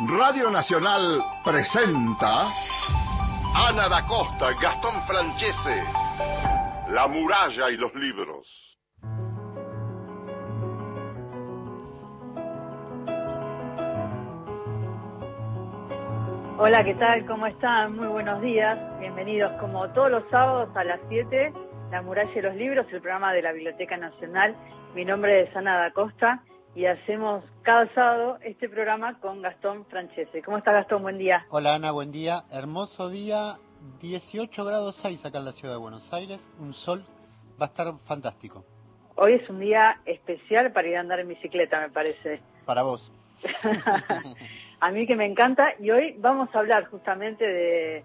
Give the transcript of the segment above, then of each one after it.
Radio Nacional presenta Ana da Costa, Gastón Francese, La muralla y los libros. Hola, ¿qué tal? ¿Cómo están? Muy buenos días. Bienvenidos como todos los sábados a las 7, La muralla y los libros, el programa de la Biblioteca Nacional. Mi nombre es Ana da Costa y hacemos cada sábado este programa con Gastón Francese. ¿Cómo está Gastón? Buen día. Hola Ana, buen día. Hermoso día, 18 grados 6 acá en la ciudad de Buenos Aires, un sol, va a estar fantástico. Hoy es un día especial para ir a andar en bicicleta, me parece. Para vos. a mí que me encanta y hoy vamos a hablar justamente de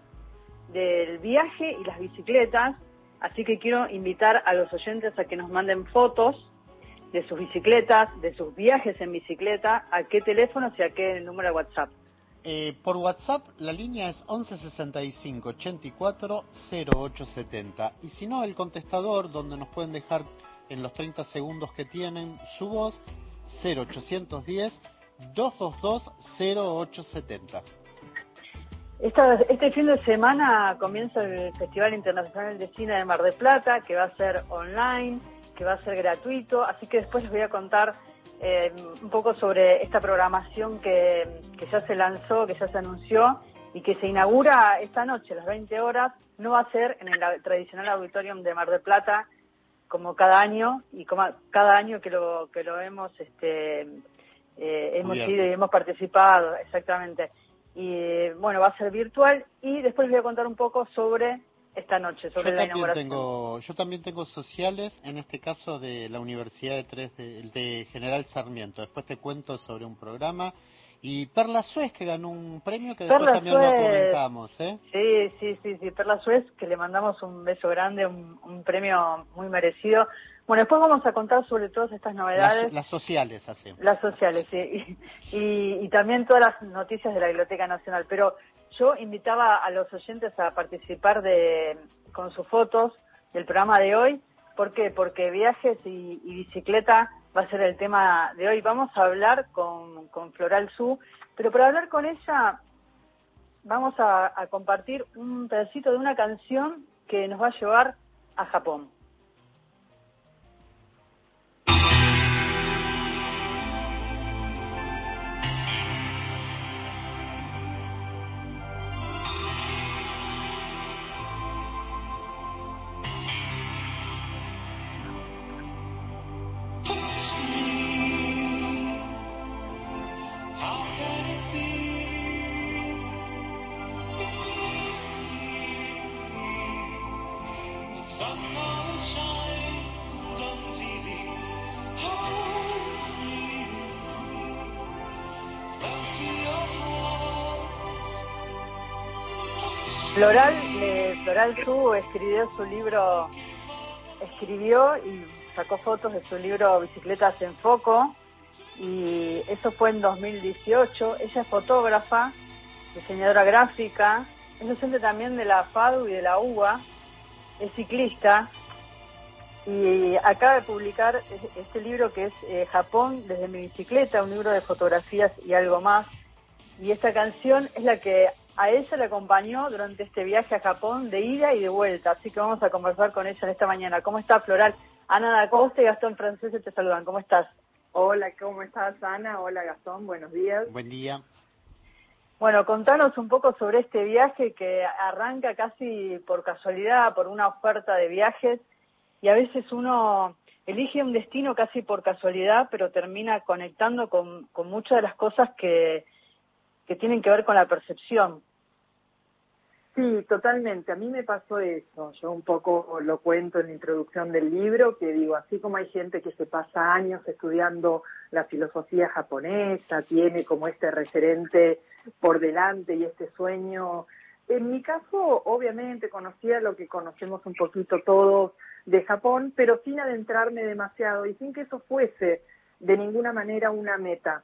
del viaje y las bicicletas, así que quiero invitar a los oyentes a que nos manden fotos de sus bicicletas, de sus viajes en bicicleta, a qué teléfono y a qué número de WhatsApp. Eh, por WhatsApp la línea es 1165 84 0870 y si no el contestador donde nos pueden dejar en los 30 segundos que tienen su voz 0810 222 0870. Esta, este fin de semana comienza el Festival Internacional de Cine de Mar del Plata, que va a ser online que va a ser gratuito, así que después les voy a contar eh, un poco sobre esta programación que, ya se lanzó, que ya se anunció y que se inaugura esta noche a las 20 horas. No va a ser en el tradicional auditorium de Mar del Plata como cada año y como cada año que lo que lo hemos este eh, hemos ido y hemos participado exactamente y bueno va a ser virtual y después les voy a contar un poco sobre esta noche sobre yo la también Tengo, yo también tengo sociales, en este caso de la Universidad de, Tres de, General Sarmiento. Después te cuento sobre un programa. Y Perla Suez, que ganó un premio que después también lo comentamos. ¿eh? Sí, sí, sí, sí, Perla Suez, que le mandamos un beso grande, un, premio muy merecido. Bueno, después vamos a contar sobre todas estas novedades. Las, sociales hacemos. Las sociales, sí. y, y, también todas las noticias de la Biblioteca Nacional. Pero yo invitaba a los oyentes a participar de, con sus fotos del programa de hoy. ¿Por qué? Porque viajes y, bicicleta va a ser el tema de hoy. Vamos a hablar con, con Floral Su, pero para hablar con ella vamos a compartir un pedacito de una canción que nos va a llevar a Japón. Su escribió su libro, escribió y sacó fotos de su libro Bicicletas en Foco y eso fue en 2018. Ella es fotógrafa, diseñadora gráfica, es docente también de la FADU y de la UBA, es ciclista y acaba de publicar este libro que es eh, Japón desde mi bicicleta, un libro de fotografías y algo más. Y esta canción es la que a ella le acompañó durante este viaje a Japón de ida y de vuelta, así que vamos a conversar con ella en esta mañana. ¿Cómo está Floral? Ana da Costa y Gastón Francés te saludan. ¿Cómo estás? Hola, ¿cómo estás Ana? Hola Gastón, buenos días. Buen día. Bueno, contanos un poco sobre este viaje que arranca casi por casualidad, por una oferta de viajes y a veces uno elige un destino casi por casualidad, pero termina conectando con, con muchas de las cosas que, que tienen que ver con la percepción. Sí, totalmente. A mí me pasó eso. Yo un poco lo cuento en la introducción del libro, que digo, así como hay gente que se pasa años estudiando la filosofía japonesa, tiene como este referente por delante y este sueño. En mi caso, obviamente, conocía lo que conocemos un poquito todos de Japón, pero sin adentrarme demasiado y sin que eso fuese de ninguna manera una meta.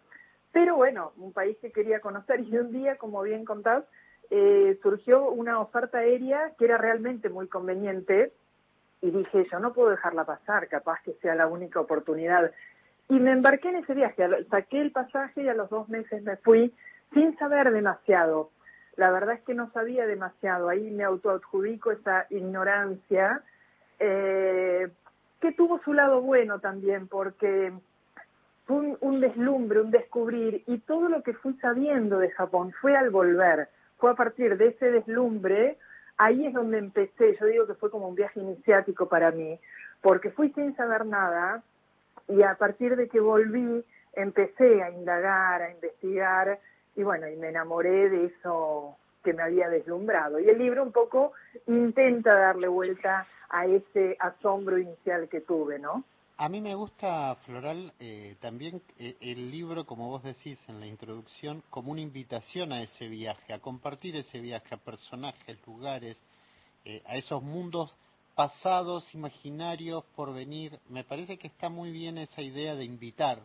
Pero bueno, un país que quería conocer y un día, como bien contás, eh, surgió una oferta aérea que era realmente muy conveniente y dije, yo no puedo dejarla pasar, capaz que sea la única oportunidad. Y me embarqué en ese viaje, saqué el pasaje y a los dos meses me fui sin saber demasiado. La verdad es que no sabía demasiado, ahí me autoadjudico esa ignorancia, eh, que tuvo su lado bueno también, porque fue un, un, deslumbre, un descubrir, y todo lo que fui sabiendo de Japón fue al volver, fue a partir de ese deslumbre, ahí es donde empecé, yo digo que fue como un viaje iniciático para mí, porque fui sin saber nada, y a partir de que volví, empecé a indagar, a investigar, y bueno, y me enamoré de eso que me había deslumbrado. Y el libro un poco intenta darle vuelta a ese asombro inicial que tuve, ¿no? A mí me gusta, Floral, eh, también eh, el libro, como vos decís en la introducción, como una invitación a ese viaje, a compartir ese viaje a personajes, lugares, eh, a esos mundos pasados, imaginarios, por venir. Me parece que está muy bien esa idea de invitar.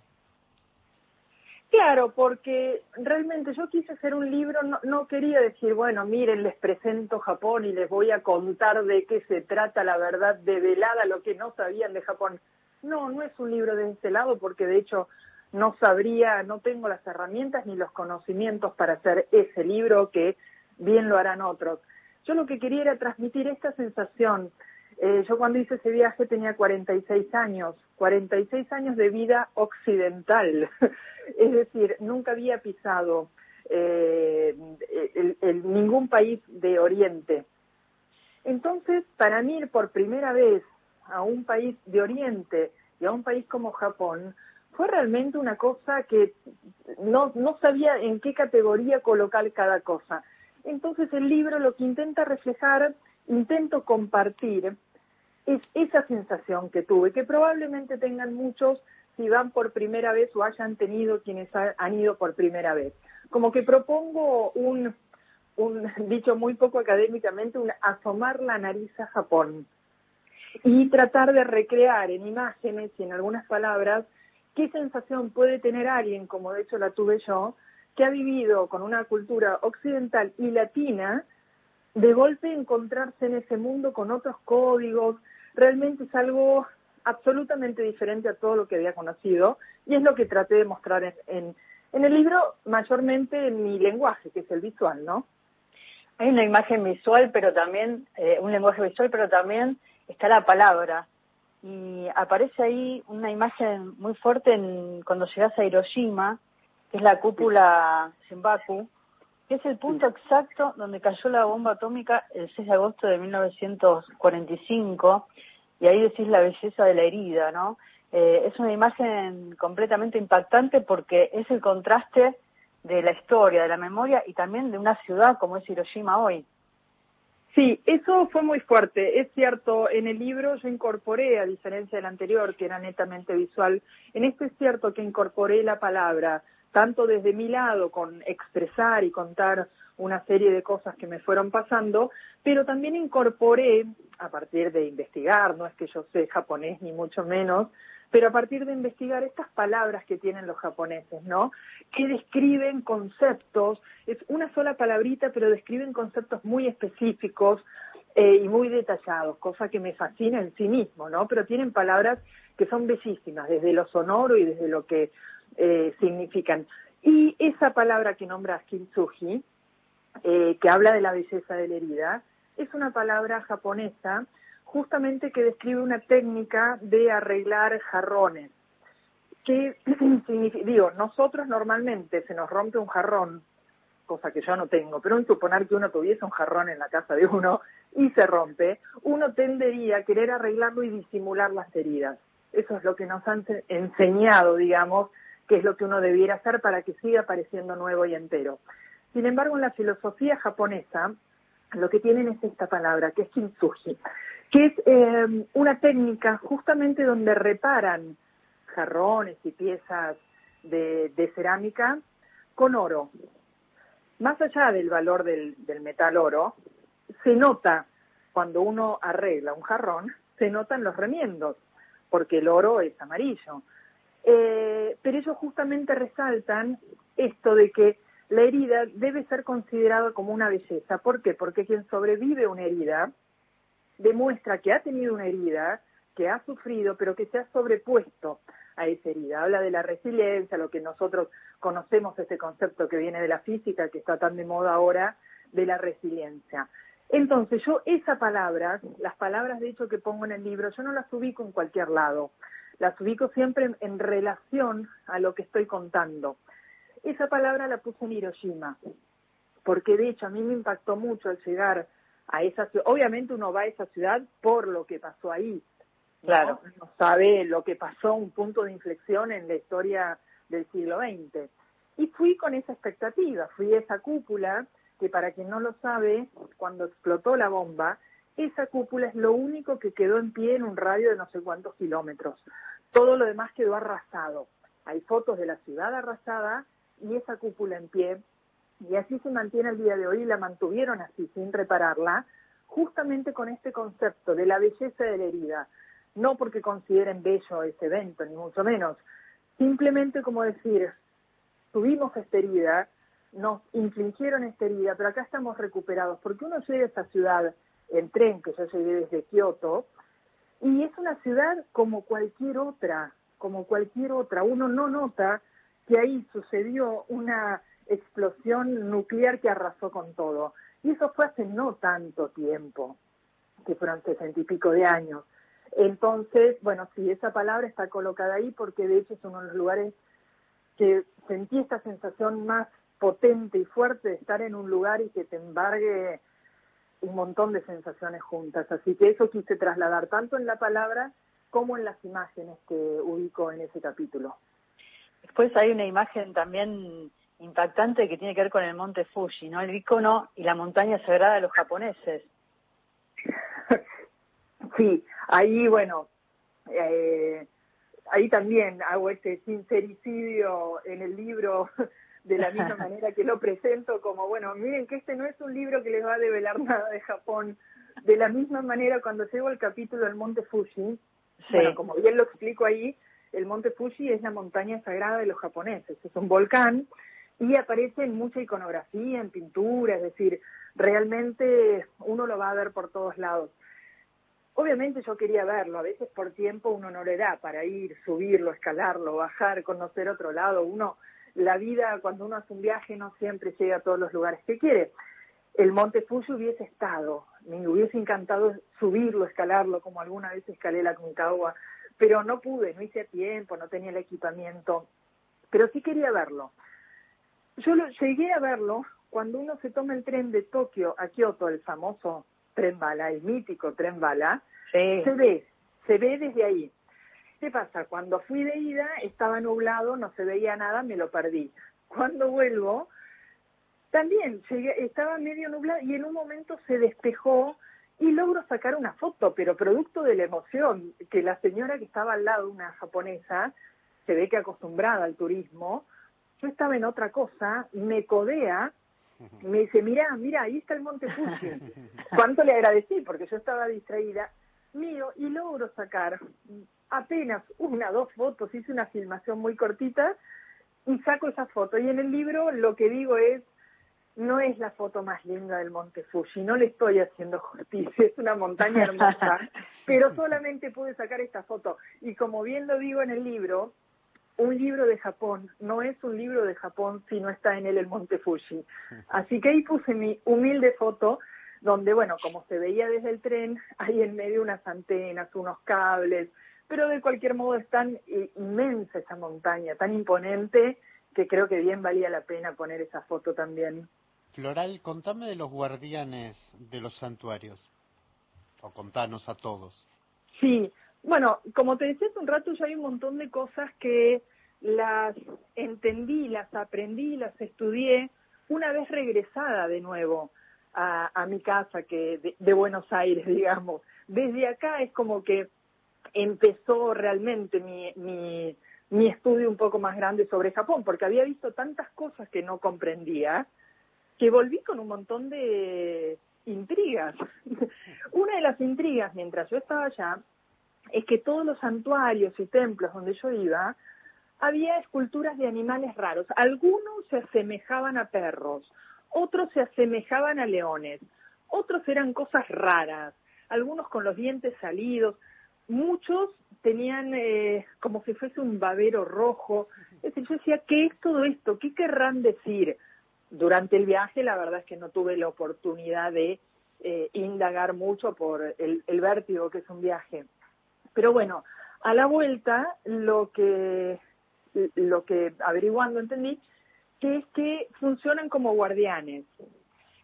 Claro, porque realmente yo quise hacer un libro, no, no quería decir, bueno, miren, les presento Japón y les voy a contar de qué se trata la verdad develada, lo que no sabían de Japón no, no es un libro de este lado porque de hecho no sabría, no tengo las herramientas ni los conocimientos para hacer ese libro que bien lo harán otros. Yo lo que quería era transmitir esta sensación. Eh, yo cuando hice ese viaje tenía 46 años, 46 años de vida occidental, es decir, nunca había pisado eh, el, ningún país de Oriente. Entonces, para mí por primera vez a un país de Oriente y a un país como Japón, fue realmente una cosa que no, no sabía en qué categoría colocar cada cosa. Entonces el libro lo que intenta reflejar, intento compartir, es esa sensación que tuve, que probablemente tengan muchos si van por primera vez o hayan tenido quienes han ido por primera vez. Como que propongo un, un dicho muy poco académicamente, un asomar la nariz a Japón y tratar de recrear en imágenes y en algunas palabras qué sensación puede tener alguien, como de hecho la tuve yo, que ha vivido con una cultura occidental y latina, de golpe encontrarse en ese mundo con otros códigos, realmente es algo absolutamente diferente a todo lo que había conocido y es lo que traté de mostrar en, en, el libro, mayormente en mi lenguaje, que es el visual, ¿no? Hay una imagen visual, pero también, eh, un lenguaje visual, pero también está la palabra. Y aparece ahí una imagen muy fuerte en, cuando llegas a Hiroshima, que es la cúpula Senbaku, que es el punto exacto donde cayó la bomba atómica el 6 de agosto de 1945, y ahí decís la belleza de la herida, ¿no? Eh, es una imagen completamente impactante porque es el contraste de la historia, de la memoria y también de una ciudad como es Hiroshima hoy. Sí, eso fue muy fuerte. Es cierto, en el libro yo incorporé, a diferencia del anterior, que era netamente visual, en este es cierto que incorporé la palabra, tanto desde mi lado, con expresar y contar una serie de cosas que me fueron pasando, pero también incorporé, a partir de investigar, no es que yo sé japonés ni mucho menos, pero a partir de investigar estas palabras que tienen los japoneses, ¿no? Que describen conceptos, es una sola palabrita, pero describen conceptos muy específicos eh, y muy detallados, cosa que me fascina en sí mismo, ¿no? Pero tienen palabras que son bellísimas, desde lo sonoro y desde lo que eh, significan. Y esa palabra que nombra kintsugi, eh, que habla de la belleza de la herida, es una palabra japonesa justamente que describe una técnica de arreglar jarrones. Que digo, nosotros normalmente se nos rompe un jarrón, cosa que yo no tengo, pero en suponer que uno tuviese un jarrón en la casa de uno y se rompe, uno tendería a querer arreglarlo y disimular las heridas. Eso es lo que nos han enseñado, digamos, que es lo que uno debiera hacer para que siga pareciendo nuevo y entero. Sin embargo, en la filosofía japonesa, lo que tienen es esta palabra, que es kintsugi, que es eh, una técnica justamente donde reparan jarrones y piezas de, de, cerámica con oro. Más allá del valor del, del metal oro, se nota cuando uno arregla un jarrón, se notan los remiendos, porque el oro es amarillo. Eh, pero ellos justamente resaltan esto de que la herida debe ser considerada como una belleza. ¿Por qué? Porque quien sobrevive una herida demuestra que ha tenido una herida, que ha sufrido, pero que se ha sobrepuesto a esa herida. Habla de la resiliencia, lo que nosotros conocemos, ese concepto que viene de la física, que está tan de moda ahora, de la resiliencia. Entonces yo esa palabra, las palabras de hecho que pongo en el libro, yo no las ubico en cualquier lado, las ubico siempre en, relación a lo que estoy contando. Esa palabra la puse en Hiroshima, porque de hecho a mí me impactó mucho al llegar a esa ciudad. Obviamente uno va a esa ciudad por lo que pasó ahí. Claro. Uno sabe lo que pasó, un punto de inflexión en la historia del siglo XX. Y fui con esa expectativa, fui a esa cúpula que para quien no lo sabe, cuando explotó la bomba, esa cúpula es lo único que quedó en pie en un radio de no sé cuántos kilómetros. Todo lo demás quedó arrasado. Hay fotos de la ciudad arrasada y esa cúpula en pie. Y así se mantiene el día de hoy la mantuvieron así, sin repararla, justamente con este concepto de la belleza de la herida. No porque consideren bello ese evento, ni mucho menos. Simplemente como decir, tuvimos esta herida, nos infligieron esta herida, pero acá estamos recuperados, porque uno llega a esta ciudad en tren, que yo llegué desde Kioto, y es una ciudad como cualquier otra, como cualquier otra. Uno no nota que ahí sucedió una explosión nuclear que arrasó con todo. Y eso fue hace no tanto tiempo, que fueron sesenta y pico de años. Entonces, bueno, sí, esa palabra está colocada ahí porque de hecho es uno de los lugares que sentí esta sensación más potente y fuerte de estar en un lugar y que te embargue un montón de sensaciones juntas. Así que eso quise trasladar tanto en la palabra como en las imágenes que ubico en ese capítulo. Después hay una imagen también impactante que tiene que ver con el monte Fuji, ¿no? El icono y la montaña sagrada de los japoneses. sí, ahí, bueno, eh, ahí también hago este sincericidio en el libro de la misma manera que lo presento como, bueno, miren que este no es un libro que les va a develar nada de Japón. De la misma manera, cuando llego al capítulo del Monte Fuji, bueno, como bien lo explico ahí, el Monte Fuji es la montaña sagrada de los japoneses, es un volcán y aparece en mucha iconografía, en pintura, es decir, realmente uno lo va a ver por todos lados. Obviamente yo quería verlo, a veces por tiempo uno no le da para ir, subirlo, escalarlo, bajar, conocer otro lado, uno la vida cuando uno hace un viaje no siempre llega a todos los lugares que quiere. El Monte Fuji hubiese estado, me hubiese encantado subirlo, escalarlo, como alguna vez escalé la Concagua, pero no pude, no hice tiempo, no tenía el equipamiento, pero sí quería verlo. Yo lo, llegué a verlo cuando uno se toma el tren de Tokio a Kioto, el famoso tren bala, el mítico tren bala, se ve, se ve desde ahí. ¿Qué pasa? Cuando fui de ida estaba nublado, no se veía nada, me lo perdí. Cuando vuelvo, también estaba medio nublado y en un momento se despejó y logro sacar una foto, pero producto de la emoción, que la señora que estaba al lado, una japonesa, se ve que acostumbrada al turismo, yo estaba en otra cosa, me codea, me dice, mira, mira, ahí está el Monte Fuji. ¿Cuánto le agradecí? Porque yo estaba distraída, mío, y logro sacar apenas una, dos fotos, hice una filmación muy cortita y saco esa foto. Y en el libro lo que digo es, no es la foto más linda del Monte Fuji, no le estoy haciendo justicia, es una montaña hermosa, pero solamente pude sacar esta foto. Y como bien lo digo en el libro, un libro de Japón no es un libro de Japón si no está en él el Monte Fuji. Así que ahí puse mi humilde foto, donde, bueno, como se veía desde el tren, hay en medio unas antenas, unos cables, pero de cualquier modo es tan inmensa esa montaña, tan imponente, que creo que bien valía la pena poner esa foto también. Floral, contame de los guardianes de los santuarios, o contanos a todos. Sí, bueno, como te decía hace un rato, ya hay un montón de cosas que las entendí, las aprendí, las estudié una vez regresada de nuevo a, mi casa que de Buenos Aires, digamos. Desde acá es como que empezó realmente mi, mi, mi estudio un poco más grande sobre Japón, porque había visto tantas cosas que no comprendía, que volví con un montón de intrigas. Una de las intrigas mientras yo estaba allá es que todos los santuarios y templos donde yo iba, había esculturas de animales raros. Algunos se asemejaban a perros, otros se asemejaban a leones, otros eran cosas raras, algunos con los dientes salidos muchos tenían eh, como si fuese un babero rojo. Es decir, yo decía, ¿qué es todo esto? ¿Qué querrán decir? Durante el viaje, la verdad es que no tuve la oportunidad de eh, indagar mucho por el, el vértigo que es un viaje. Pero bueno, a la vuelta, lo que, lo que averiguando entendí, que es que funcionan como guardianes.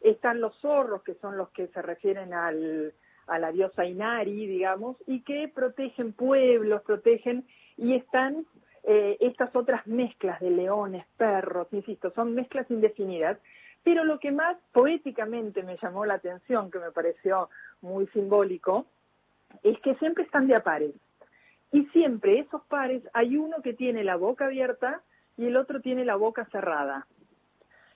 Están los zorros, que son los que se refieren al, a la diosa Inari, digamos, y que protegen pueblos, protegen, y están eh, estas otras mezclas de leones, perros, insisto, son mezclas indefinidas, pero lo que más poéticamente me llamó la atención, que me pareció muy simbólico, es que siempre están de a pares. Y siempre esos pares hay uno que tiene la boca abierta y el otro tiene la boca cerrada.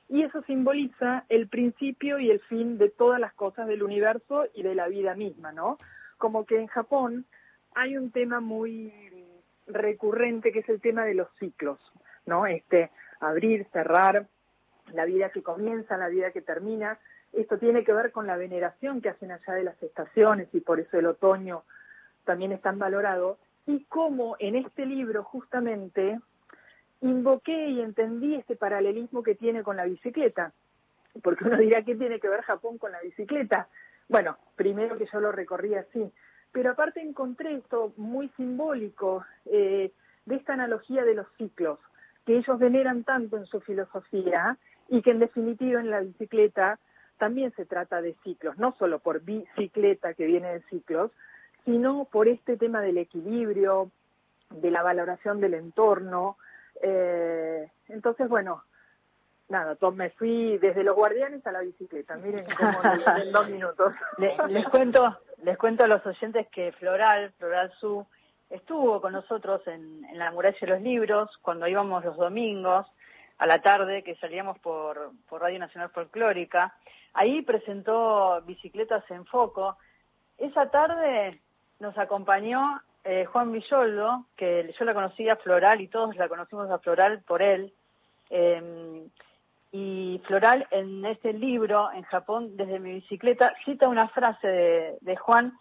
Y eso simboliza el principio y el fin de todas las cosas del universo y de la vida misma, ¿no? Como que en Japón hay un tema muy recurrente que es el tema de los ciclos, ¿no? Este, abrir, cerrar, la vida que comienza, la vida que termina. Esto tiene que ver con la veneración que hacen allá de las estaciones y por eso el otoño también es tan valorado. Y cómo en este libro justamente invoqué y entendí este paralelismo que tiene con la bicicleta, porque uno dirá, ¿qué tiene que ver Japón con la bicicleta? Bueno, primero que yo lo recorrí así, pero aparte encontré esto muy simbólico eh, de esta analogía de los ciclos, que ellos veneran tanto en su filosofía y que en definitiva en la bicicleta también se trata de ciclos, no solo por bicicleta que viene de ciclos, sino por este tema del equilibrio, de la valoración del entorno, eh, entonces, bueno, nada, me fui desde los guardianes a la bicicleta. Miren cómo en dos minutos. Les, cuento, les cuento a los oyentes que Floral, Floral Su, estuvo con nosotros en, en la muralla de los libros cuando íbamos los domingos a la tarde que salíamos por, por Radio Nacional Folclórica. Ahí presentó Bicicletas en Foco. Esa tarde nos acompañó eh, Juan Villoldo, que yo la conocía Floral y todos la conocimos a Floral por él. Eh, y Floral en este libro, en Japón, desde mi bicicleta, cita una frase de, de Juan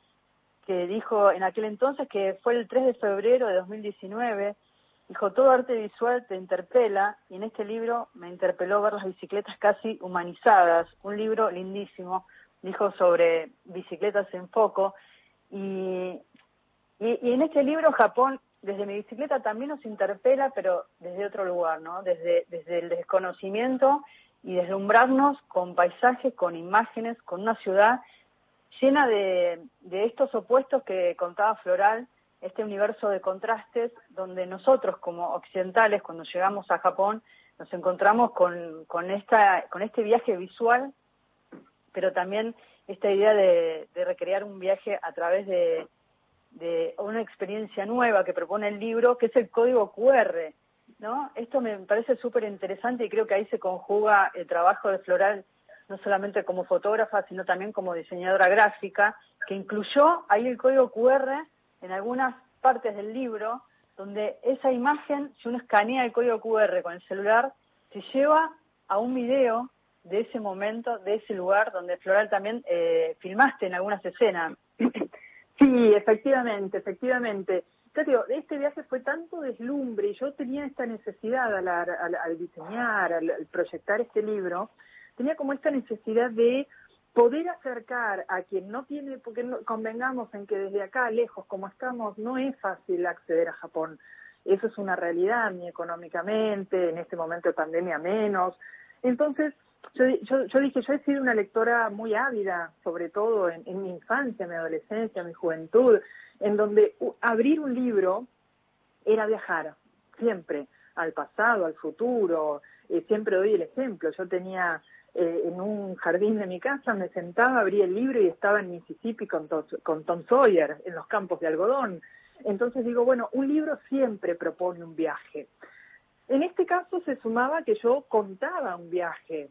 que dijo en aquel entonces, que fue el 3 de febrero de 2019, dijo, todo arte visual te interpela, y en este libro me interpeló ver las bicicletas casi humanizadas, un libro lindísimo, dijo sobre bicicletas en foco, y y, en este libro Japón, desde mi bicicleta, también nos interpela, pero desde otro lugar, ¿no? Desde, desde el desconocimiento y deslumbrarnos con paisajes, con imágenes, con una ciudad llena de, de estos opuestos que contaba Floral, este universo de contrastes, donde nosotros como occidentales, cuando llegamos a Japón, nos encontramos con, con, esta, con este viaje visual, pero también esta idea de recrear un viaje a través de, de una experiencia nueva que propone el libro, que es el código QR. ¿no? Esto me parece súper interesante y creo que ahí se conjuga el trabajo de Floral, no solamente como fotógrafa, sino también como diseñadora gráfica, que incluyó ahí el código QR en algunas partes del libro, donde esa imagen, si uno escanea el código QR con el celular, se lleva a un video de ese momento, de ese lugar donde Floral también eh, filmaste en algunas escenas. Sí, efectivamente, efectivamente. Ya este viaje fue tanto deslumbre y yo tenía esta necesidad al, diseñar, al, proyectar este libro, tenía como esta necesidad de poder acercar a quien no tiene, porque convengamos en que desde acá, lejos como estamos, no es fácil acceder a Japón. Eso es una realidad, ni económicamente, en este momento de pandemia menos. Entonces, yo, yo, dije, yo he sido una lectora muy ávida, sobre todo en, mi infancia, mi adolescencia, mi juventud, en donde abrir un libro era viajar, siempre, al pasado, al futuro, eh, siempre doy el ejemplo, yo tenía eh, en un jardín de mi casa, me sentaba, abría el libro y estaba en Mississippi con, con Tom Sawyer, en los campos de algodón. Entonces digo, bueno, un libro siempre propone un viaje. En este caso se sumaba que yo contaba un viaje.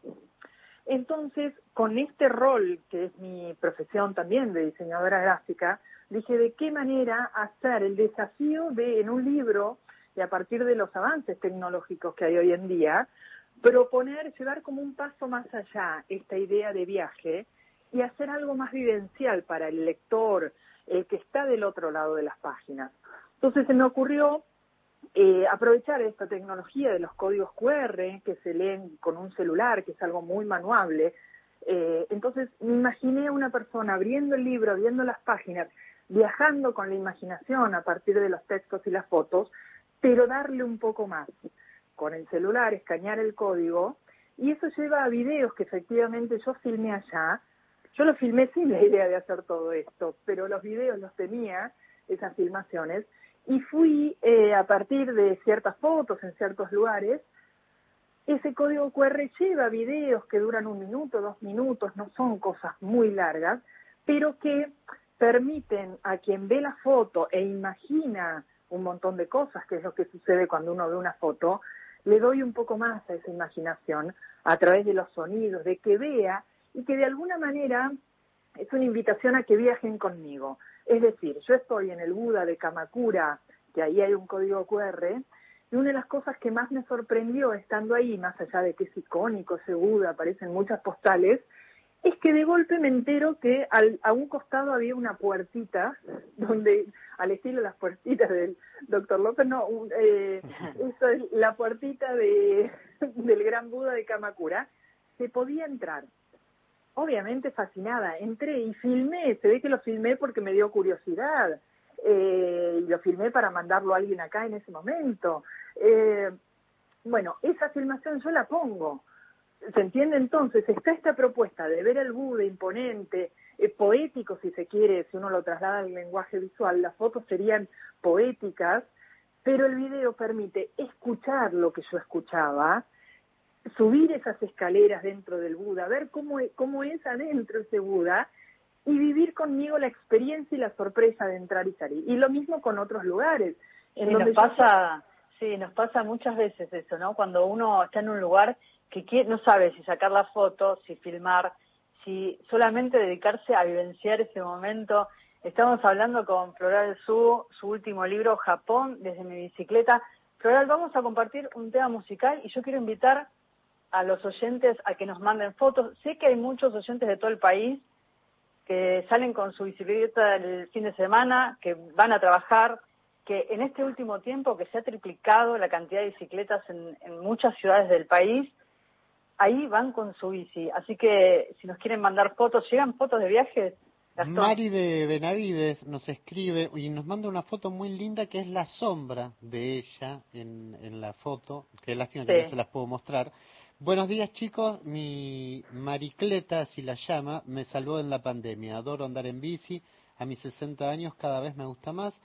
Entonces, con este rol, que es mi profesión también de diseñadora gráfica, dije de qué manera hacer el desafío de, en un libro, y a partir de los avances tecnológicos que hay hoy en día, proponer, llevar como un paso más allá esta idea de viaje y hacer algo más vivencial para el lector, el que está del otro lado de las páginas. Entonces se me ocurrió eh, aprovechar esta tecnología de los códigos QR que se leen con un celular, que es algo muy manuable. Eh, entonces me imaginé a una persona abriendo el libro, viendo las páginas, viajando con la imaginación a partir de los textos y las fotos, pero darle un poco más. Con el celular, escanear el código, y eso lleva a videos que efectivamente yo filmé allá. Yo lo filmé sin la idea de hacer todo esto, pero los videos los tenía, esas filmaciones, y fui eh, a partir de ciertas fotos en ciertos lugares. Ese código QR lleva videos que duran un minuto, dos minutos, no son cosas muy largas, pero que permiten a quien ve la foto e imagina un montón de cosas, que es lo que sucede cuando uno ve una foto, le doy un poco más a esa imaginación a través de los sonidos, de que vea y que de alguna manera es una invitación a que viajen conmigo. Es decir, yo estoy en el Buda de Kamakura, que ahí hay un código QR, y una de las cosas que más me sorprendió estando ahí, más allá de que es icónico ese Buda, aparecen muchas postales, es que de golpe me entero que al, a un costado había una puertita, donde, al estilo las puertitas del doctor López, no, eh, eso es la puertita de, del gran Buda de Kamakura, se podía entrar obviamente fascinada. Entré y filmé, se ve que lo filmé porque me dio curiosidad. Eh, y lo filmé para mandarlo a alguien acá en ese momento. Eh, bueno, esa filmación yo la pongo. ¿Se entiende entonces? Está esta propuesta de ver el Buda imponente, eh, poético si se quiere, si uno lo traslada al lenguaje visual, las fotos serían poéticas, pero el video permite escuchar lo que yo escuchaba, subir esas escaleras dentro del Buda, ver cómo, e, cómo es adentro ese Buda y vivir conmigo la experiencia y la sorpresa de entrar y salir. Y lo mismo con otros lugares. En donde nos pasa, sí, nos pasa muchas veces eso, ¿no? Cuando uno está en un lugar que no sabe si sacar la foto, si filmar, si solamente dedicarse a vivenciar ese momento. Estamos hablando con Floral Su, su último libro, Japón, desde mi bicicleta. Floral, vamos a compartir un tema musical y yo quiero invitar a los oyentes a que nos manden fotos. Sé que hay muchos oyentes de todo el país que salen con su bicicleta el fin de semana, que van a trabajar, que en este último tiempo que se ha triplicado la cantidad de bicicletas en, muchas ciudades del país, ahí van con su bici. Así que si nos quieren mandar fotos, ¿llegan fotos de viajes? Mari de Benavides nos escribe y nos manda una foto muy linda que es la sombra de ella en, en la foto, que lástima que no se las puedo mostrar, Buenos días chicos, mi Maricleta, si la llama, me salvó en la pandemia. Adoro andar en bici, a mis 60 años cada vez me gusta más.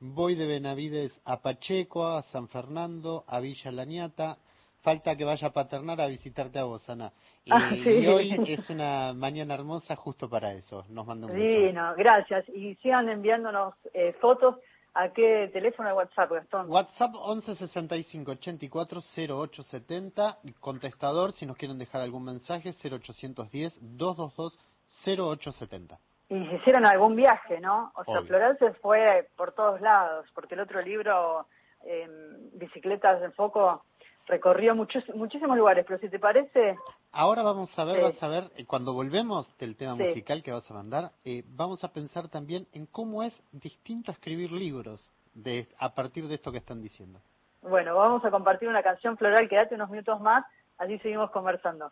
Voy de Benavides a Pacheco, a San Fernando, a Villa Lañata. Falta que vaya a Paternar a visitarte a vos, Ana. Y, ah, hoy es una mañana hermosa justo para eso. Nos mandan un Sí, no, gracias. Y sigan enviándonos eh, fotos ¿A qué teléfono de WhatsApp, Gastón? WhatsApp 11 65 84 08 70. Contestador, si nos quieren dejar algún mensaje, 0810 222 0870. Y si hicieron algún viaje, ¿no? O sea, Floral se fue por todos lados, porque el otro libro, eh, Bicicletas en Foco, recorrió muchos, muchísimos lugares, pero si te parece... Ahora vamos a ver, vas a ver, eh, cuando volvemos del tema musical que vas a mandar, eh, vamos a pensar también en cómo es distinto escribir libros de, a partir de esto que están diciendo. Bueno, vamos a compartir una canción floral, quédate unos minutos más, así seguimos conversando.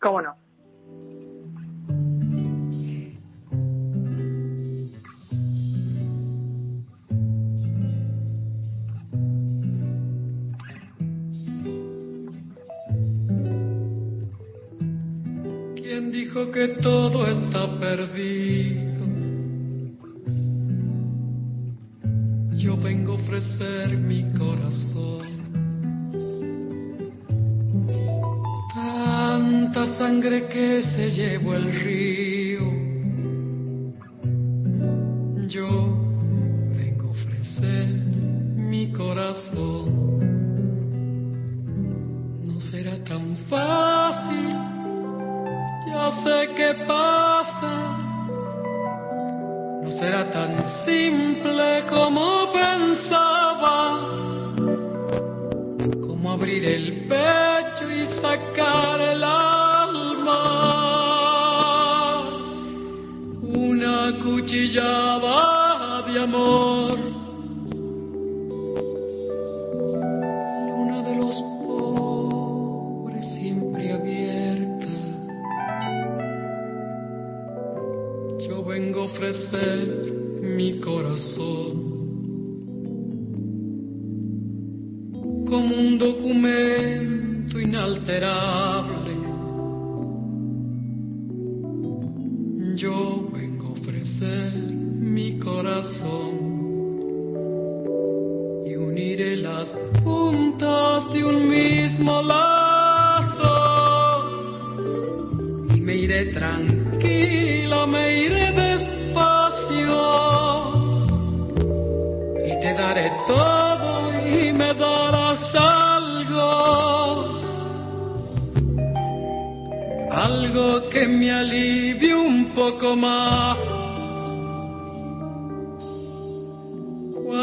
¿Cómo no? Que todo está perdido. Yo vengo a ofrecer mi corazón. Tanta sangre que se llevó el río.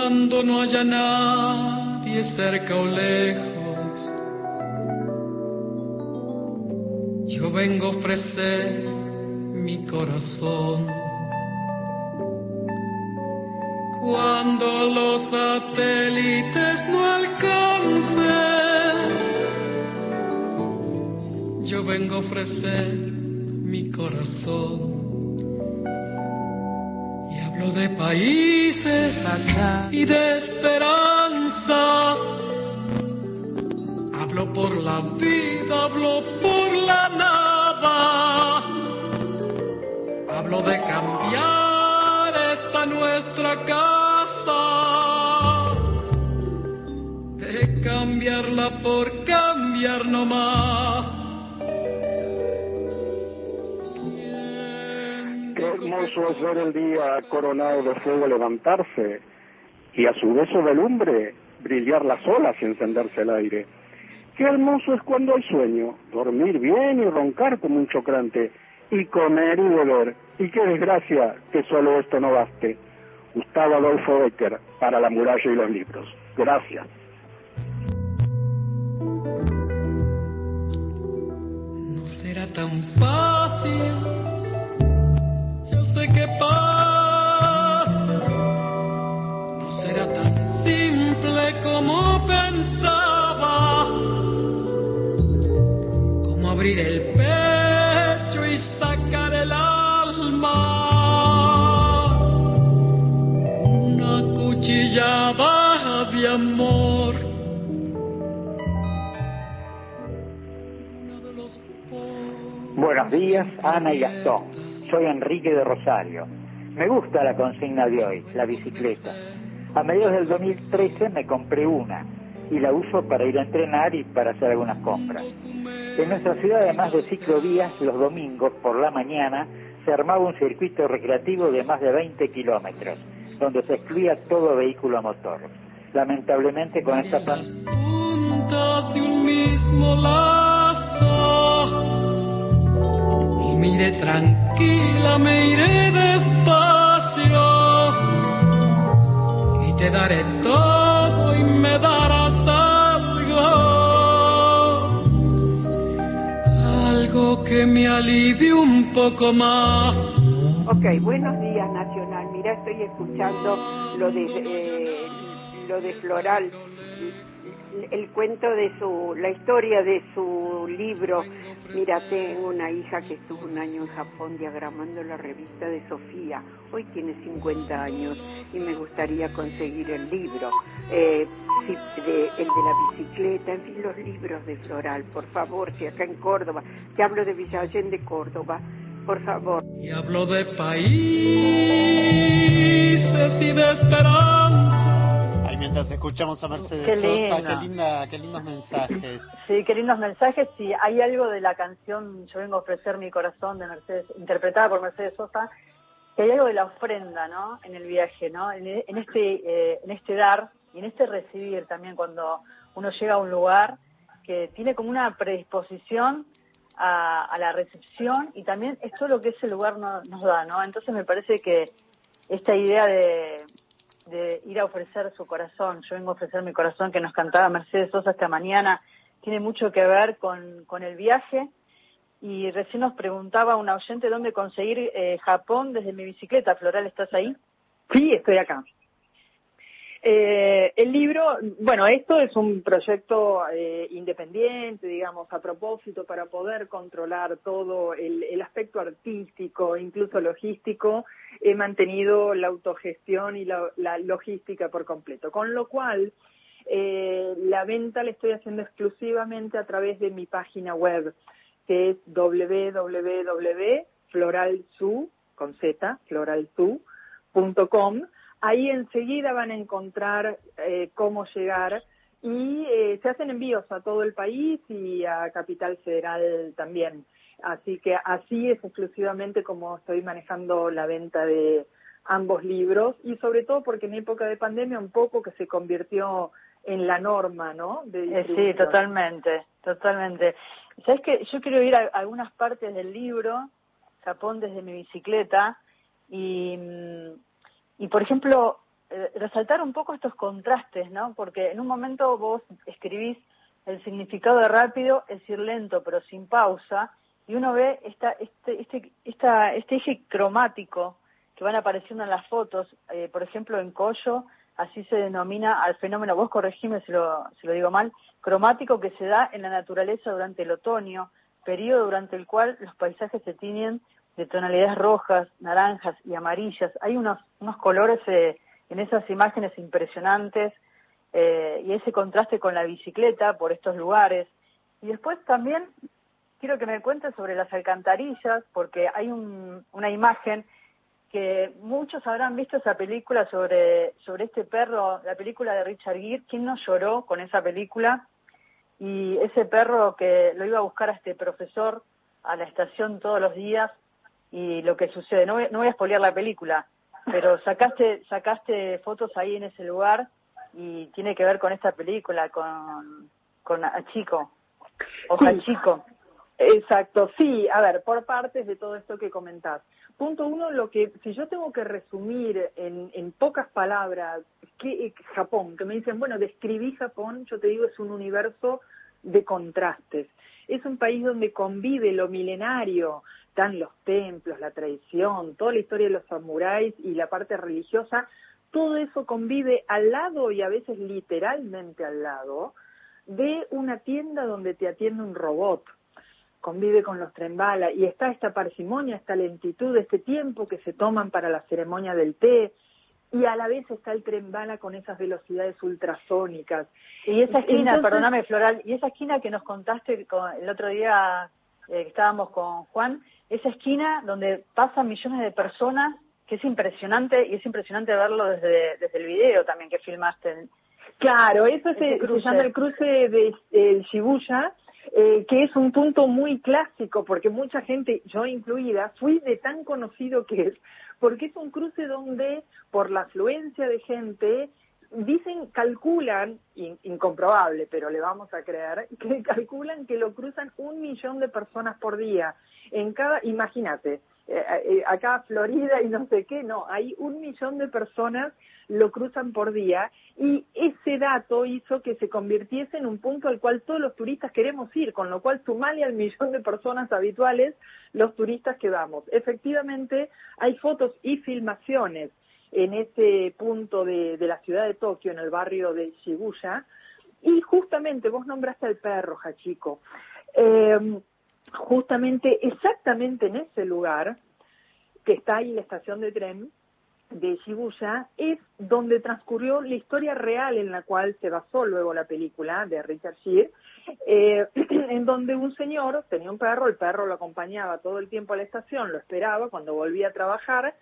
Cuando no haya nadie cerca o lejos, yo vengo a ofrecer mi corazón. Cuando los satélites no alcancen, yo vengo a ofrecer mi corazón. Y hablo de países y de esperanza. Hablo por la vida, hablo por la nada. Hablo de cambiar esta nuestra casa. De cambiarla por cambiar no hermoso es ver el día coronado de fuego levantarse y a su beso de lumbre brillar las olas y encenderse el aire. Qué hermoso es cuando hay sueño, dormir bien y roncar como un chocrante, y comer y beber. Y qué desgracia que solo esto no baste. Gustavo Adolfo Becker, para la muralla y los libros. Gracias. No será tan fácil. Sé que pasa. No será tan simple como pensaba. Como abrir el pecho y sacar el alma. Una cuchillada de amor. Buenos días, Ana y Gastón. Soy Enrique de Rosario. Me gusta la consigna de hoy, la bicicleta. A mediados del 2013 me compré una y la uso para ir a entrenar y para hacer algunas compras. En nuestra ciudad, además de ciclovías, los domingos por la mañana se armaba un circuito recreativo de más de 20 kilómetros, donde se excluía todo vehículo a motor. Lamentablemente con esta pandemia. Me iré tranquila, me iré despacio. Y te daré todo y me darás algo. Algo que me alivie un poco más. Ok, buenos días Nacional. Mira, estoy escuchando lo de eh, lo de Floral, el cuento de su, la historia de su libro. Mira, tengo una hija que estuvo un año en Japón diagramando la revista de Sofía. Hoy tiene 50 años y me gustaría conseguir el libro, eh, de, el de la bicicleta, en fin, los libros de Floral, por favor, si acá en Córdoba, te hablo de Villallén de Córdoba, por favor. Y hablo de países y de esperanza. Mientras escuchamos a Mercedes Qué Sosa, lindo. qué, linda, qué lindos mensajes. Sí, qué lindos mensajes. Sí, hay algo de la canción Yo vengo a ofrecer mi corazón de Mercedes, interpretada por Mercedes Sosa, que hay algo de la ofrenda, ¿no? En el viaje, ¿no? En, en este, eh, en este dar y en este recibir también cuando uno llega a un lugar que tiene como una predisposición a, a la recepción y también es todo lo que ese lugar no- nos da, ¿no? Entonces me parece que esta idea de, de ir a ofrecer su corazón, yo vengo a ofrecer mi corazón que nos cantaba Mercedes Sosa esta mañana, tiene mucho que ver con, con el viaje y recién nos preguntaba una oyente dónde conseguir eh, Japón desde mi bicicleta. Floral, ¿estás ahí? Sí, estoy acá. Eh, el libro, bueno, esto es un proyecto eh, independiente, digamos, a propósito, para poder controlar todo el, el, aspecto artístico, incluso logístico, he mantenido la autogestión y la, la logística por completo. Con lo cual, eh, la venta la estoy haciendo exclusivamente a través de mi página web, que es www.floralsu, con Z. Ahí enseguida van a encontrar eh, cómo llegar y eh, se hacen envíos a todo el país y a Capital Federal también. Así que así es exclusivamente como estoy manejando la venta de ambos libros y sobre todo porque en época de pandemia un poco que se convirtió en la norma, ¿no? De eh, sí, totalmente, totalmente. ¿Sabes que Yo quiero ir a algunas partes del libro, Japón desde mi bicicleta, y, y por ejemplo, eh, resaltar un poco estos contrastes, ¿no? Porque en un momento vos escribís el significado de rápido es ir lento, pero sin pausa, y uno ve esta, este, este, esta, este eje cromático que van apareciendo en las fotos, eh, por ejemplo, en Collo, así se denomina al fenómeno, vos corregime si lo, si lo digo mal, cromático que se da en la naturaleza durante el otoño, periodo durante el cual los paisajes se tiñen de tonalidades rojas, naranjas y amarillas. Hay unos, unos colores eh, en esas imágenes impresionantes eh, y ese contraste con la bicicleta por estos lugares. Y después también quiero que me cuentes sobre las alcantarillas, porque hay un, una imagen que muchos habrán visto esa película sobre, sobre este perro, la película de Richard Gere, ¿quién no lloró con esa película? Y ese perro que lo iba a buscar a este profesor a la estación todos los días y lo que sucede, no voy, no voy a espolear la película, pero sacaste, sacaste fotos ahí en ese lugar y tiene que ver con esta película, con, con Chico, o Chico. Exacto, sí, a ver, por partes de todo esto que comentás. Punto uno, lo que, si yo tengo que resumir en, en pocas palabras, ¿qué Japón? Que me dicen, bueno, describí Japón, yo te digo, es un universo de contrastes. Es un país donde convive lo milenario, están los templos, la tradición, toda la historia de los samuráis y la parte religiosa, todo eso convive al lado y a veces literalmente al lado de una tienda donde te atiende un robot convive con los trembala y está esta parsimonia, esta lentitud, este tiempo que se toman para la ceremonia del té y a la vez está el trembala con esas velocidades ultrasónicas. Y esa esquina, perdóname Floral, y esa esquina que nos contaste el otro día eh, que estábamos con Juan, esa esquina donde pasan millones de personas, que es impresionante y es impresionante verlo desde, desde el video también que filmaste. Claro, eso es el, cruce. el cruce de, de Shibuya, eh, que es un punto muy clásico, porque mucha gente, yo incluida, fui de tan conocido que es, porque es un cruce donde, por la afluencia de gente, dicen, calculan, incomprobable, pero le vamos a creer, que calculan que lo cruzan un millón de personas por día. En cada, imagínate, eh, eh, acá Florida y no sé qué, no, hay un millón de personas lo cruzan por día y ese dato hizo que se convirtiese en un punto al cual todos los turistas queremos ir, con lo cual sumale al millón de personas habituales los turistas que vamos. Efectivamente, hay fotos y filmaciones en ese punto de, de la ciudad de Tokio, en el barrio de Shibuya, y justamente vos nombraste al perro, Hachiko. Eh, justamente, exactamente en ese lugar, que está ahí la estación de tren, de Shibuya es donde transcurrió la historia real en la cual se basó luego la película de Richard Gere, eh, en donde un señor tenía un perro, el perro lo acompañaba todo el tiempo a la estación, lo esperaba cuando volvía a trabajar.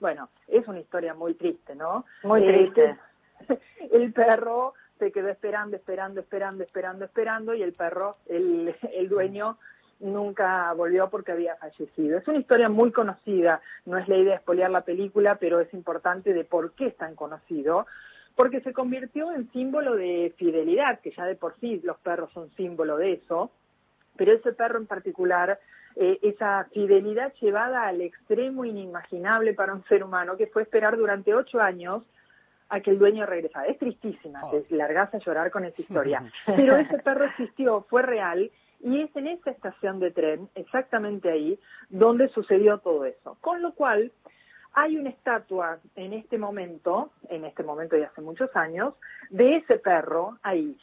Bueno, es una historia muy triste, ¿no? Muy triste. el perro se quedó esperando, esperando, esperando, esperando, esperando y el perro, el, el dueño nunca volvió porque había fallecido. Es una historia muy conocida, no es la idea de espolear la película, pero es importante de por qué es tan conocido, porque se convirtió en símbolo de fidelidad, que ya de por sí los perros son símbolo de eso, pero ese perro en particular, eh, esa fidelidad llevada al extremo inimaginable para un ser humano, que fue esperar durante ocho años a que el dueño regresara. Es tristísima, oh. te largas a llorar con esa historia, pero ese perro existió, fue real y es en esa estación de tren, exactamente ahí, donde sucedió todo eso. Con lo cual, hay una estatua en este momento, en este momento y hace muchos años, de ese perro ahí.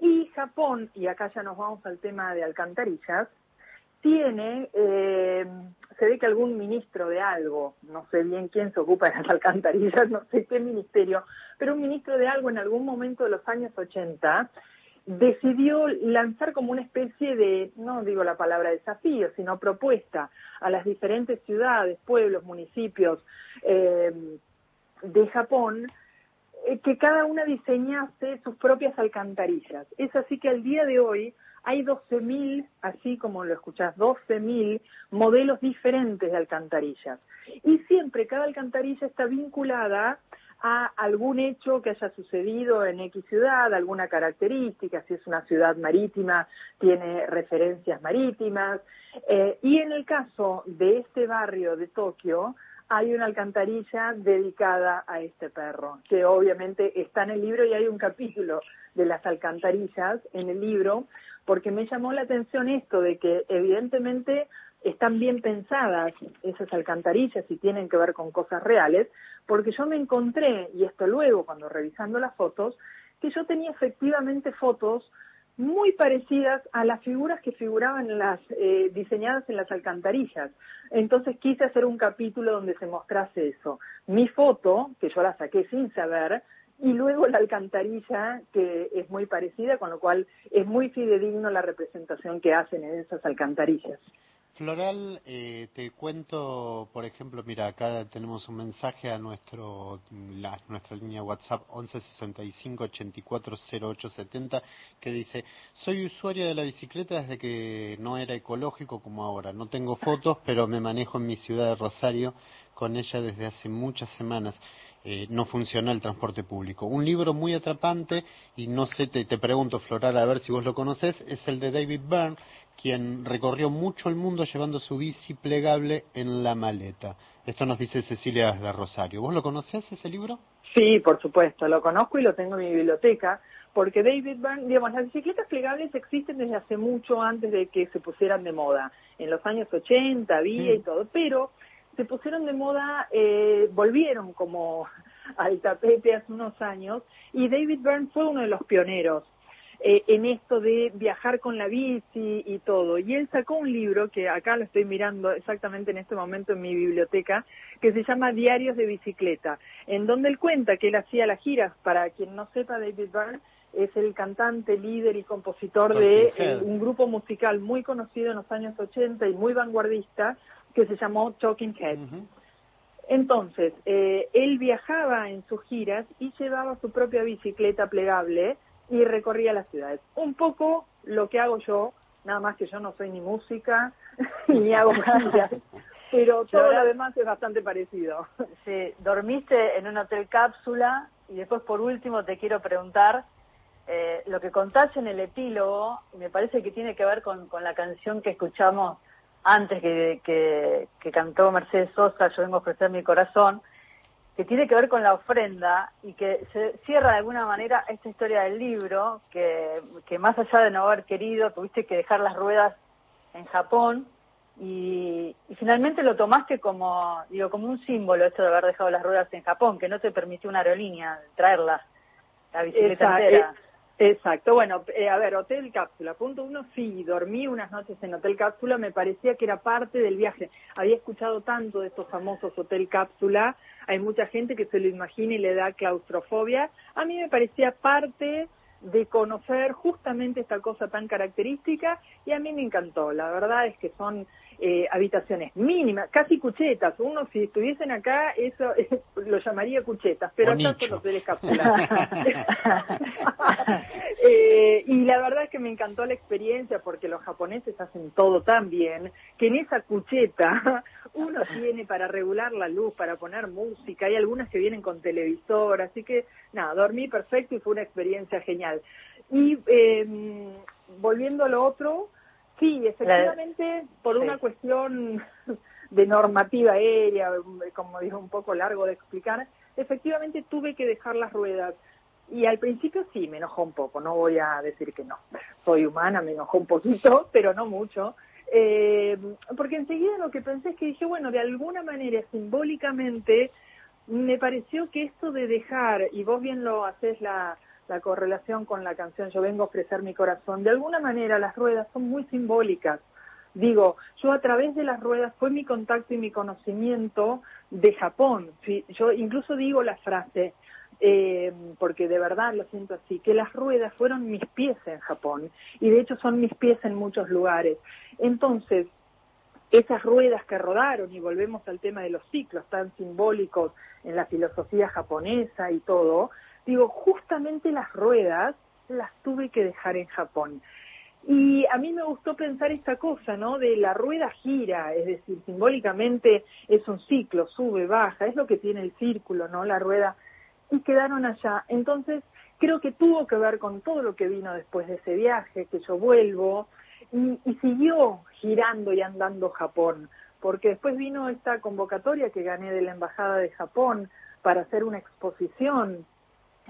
Y Japón, y acá ya nos vamos al tema de alcantarillas, tiene, eh, se ve que algún ministro de algo, no sé bien quién se ocupa de las alcantarillas, no sé qué ministerio, pero un ministro de algo en algún momento de los años 80 decidió lanzar como una especie de, no digo la palabra desafío, sino propuesta a las diferentes ciudades, pueblos, municipios eh, de Japón, eh, que cada una diseñase sus propias alcantarillas. Es así que al día de hoy hay 12.000, así como lo escuchás, 12.000 modelos diferentes de alcantarillas. Y siempre cada alcantarilla está vinculada a algún hecho que haya sucedido en X ciudad, alguna característica, si es una ciudad marítima, tiene referencias marítimas. Eh, y en el caso de este barrio de Tokio, hay una alcantarilla dedicada a este perro, que obviamente está en el libro y hay un capítulo de las alcantarillas en el libro, porque me llamó la atención esto de que evidentemente están bien pensadas esas alcantarillas y tienen que ver con cosas reales, porque yo me encontré, y esto luego cuando revisando las fotos, que yo tenía efectivamente fotos muy parecidas a las figuras que figuraban las eh, diseñadas en las alcantarillas. Entonces quise hacer un capítulo donde se mostrase eso. Mi foto, que yo la saqué sin saber, y luego la alcantarilla, que es muy parecida, con lo cual es muy fidedigno la representación que hacen en esas alcantarillas. Floral, eh, te cuento, por ejemplo, mira, acá tenemos un mensaje a nuestro la, nuestra línea WhatsApp 1165 840870 que dice, soy usuario de la bicicleta desde que no era ecológico como ahora. No tengo fotos, pero me manejo en mi ciudad de Rosario con ella desde hace muchas semanas. Eh, no funciona el transporte público. Un libro muy atrapante y no sé, te, te pregunto, Floral, a ver si vos lo conoces, es el de David Byrne, quien recorrió mucho el mundo llevando su bici plegable en la maleta. Esto nos dice Cecilia de Rosario. ¿Vos lo conocés ese libro? Sí, por supuesto, lo conozco y lo tengo en mi biblioteca, porque David Byrne, digamos, las bicicletas plegables existen desde hace mucho antes de que se pusieran de moda. En los años 80 había y todo, pero se pusieron de moda, eh, volvieron como al tapete hace unos años y David Byrne fue uno de los pioneros eh, en esto de viajar con la bici y todo. Y él sacó un libro que acá lo estoy mirando exactamente en este momento en mi biblioteca, que se llama Diarios de Bicicleta, en donde él cuenta que él hacía las giras, para quien no sepa, David Byrne es el cantante, líder y compositor de eh, un grupo musical muy conocido en los años 80 y muy vanguardista, que se llamó Talking Head. Entonces, eh, él viajaba en sus giras y llevaba su propia bicicleta plegable y recorría las ciudades. Un poco lo que hago yo, nada más que yo no soy ni música ni hago giras, pero todo lo demás es bastante parecido. Sí, dormiste en un hotel cápsula y después por último te quiero preguntar eh, lo que contaste en el epílogo, me parece que tiene que ver con, con la canción que escuchamos antes que, que, cantó Mercedes Sosa, Yo vengo a ofrecer mi corazón, que tiene que ver con la ofrenda y que se cierra de alguna manera esta historia del libro, que, que más allá de no haber querido, tuviste que dejar las ruedas en Japón y, finalmente lo tomaste como, digo, como un símbolo esto de haber dejado las ruedas en Japón, que no te permitió una aerolínea traerlas, la bicicleta entera. Exacto, bueno, eh, a ver, Hotel Cápsula. Punto uno, sí, dormí unas noches en Hotel Cápsula, me parecía que era parte del viaje. Había escuchado tanto de estos famosos Hotel Cápsula, hay mucha gente que se lo imagina y le da claustrofobia. A mí me parecía parte de conocer justamente esta cosa tan característica y a mí me encantó. La verdad es que son eh, habitaciones mínimas, casi cuchetas. Uno, si estuviesen acá, eso lo llamaría cuchetas, pero acá son hoteles cápsulas. eh, y la verdad es que me encantó la experiencia porque los japoneses hacen todo tan bien que en esa cucheta uno tiene para regular la luz, para poner música, hay algunas que vienen con televisor, así que nada, dormí perfecto y fue una experiencia genial. Y eh, volviendo a lo otro, Sí, efectivamente, por una cuestión de normativa aérea, como dijo un poco largo de explicar, efectivamente tuve que dejar las ruedas. Y al principio sí, me enojó un poco, no voy a decir que no. Soy humana, me enojó un poquito, pero no mucho. Eh, porque enseguida lo que pensé es que dije, bueno, de alguna manera, simbólicamente, me pareció que esto de dejar, y vos bien lo haces la, la correlación con la canción Yo vengo a ofrecer mi corazón, de alguna manera las ruedas son muy simbólicas. Digo, yo a través de las ruedas fue mi contacto y mi conocimiento de Japón. Yo incluso digo la frase, eh, porque de verdad lo siento así, que las ruedas fueron mis pies en Japón y de hecho son mis pies en muchos lugares. Entonces, esas ruedas que rodaron, y volvemos al tema de los ciclos tan simbólicos en la filosofía japonesa y todo, digo, justamente las ruedas las tuve que dejar en Japón. Y a mí me gustó pensar esta cosa, ¿no? De la rueda gira, es decir, simbólicamente es un ciclo, sube, baja, es lo que tiene el círculo, ¿no? La rueda. Y quedaron allá. Entonces, creo que tuvo que ver con todo lo que vino después de ese viaje, que yo vuelvo, y, y siguió girando y andando Japón, porque después vino esta convocatoria que gané de la Embajada de Japón para hacer una exposición,